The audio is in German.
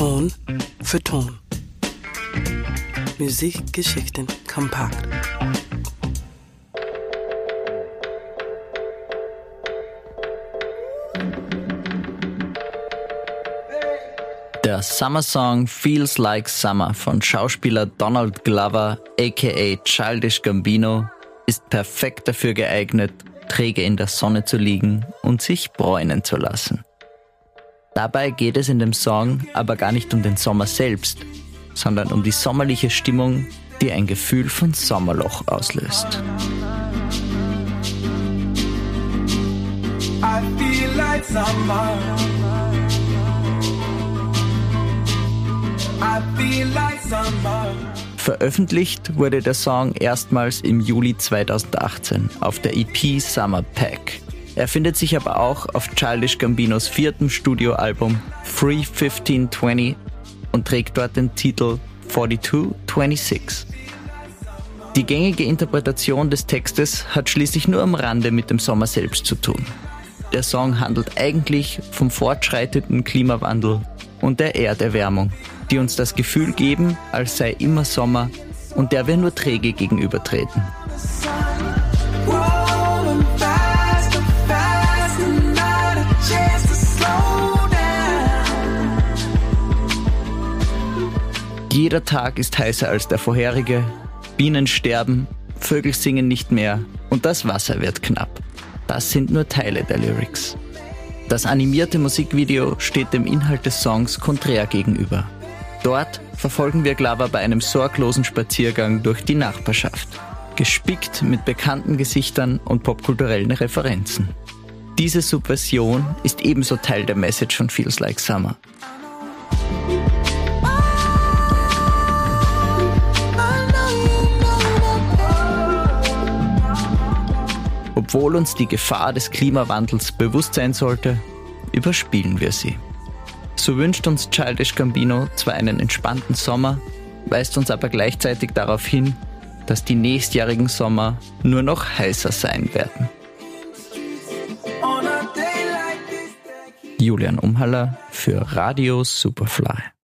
Ton für Ton. Musikgeschichten kompakt. Der Summer Song Feels Like Summer von Schauspieler Donald Glover aka Childish Gambino ist perfekt dafür geeignet, träge in der Sonne zu liegen und sich bräunen zu lassen. Dabei geht es in dem Song aber gar nicht um den Sommer selbst, sondern um die sommerliche Stimmung, die ein Gefühl von Sommerloch auslöst. I feel like summer. I feel like summer. Veröffentlicht wurde der Song erstmals im Juli 2018 auf der EP Summer Pack. Er findet sich aber auch auf Childish Gambinos viertem Studioalbum Free 1520 und trägt dort den Titel 4226. Die gängige Interpretation des Textes hat schließlich nur am Rande mit dem Sommer selbst zu tun. Der Song handelt eigentlich vom fortschreitenden Klimawandel und der Erderwärmung die uns das Gefühl geben, als sei immer Sommer und der wir nur träge gegenübertreten. Jeder Tag ist heißer als der vorherige, Bienen sterben, Vögel singen nicht mehr und das Wasser wird knapp. Das sind nur Teile der Lyrics. Das animierte Musikvideo steht dem Inhalt des Songs konträr gegenüber. Dort verfolgen wir Glover bei einem sorglosen Spaziergang durch die Nachbarschaft, gespickt mit bekannten Gesichtern und popkulturellen Referenzen. Diese Subversion ist ebenso Teil der Message von Feels Like Summer. Obwohl uns die Gefahr des Klimawandels bewusst sein sollte, überspielen wir sie. So wünscht uns Childish Gambino zwar einen entspannten Sommer, weist uns aber gleichzeitig darauf hin, dass die nächstjährigen Sommer nur noch heißer sein werden. Julian Umhaller für Radio Superfly.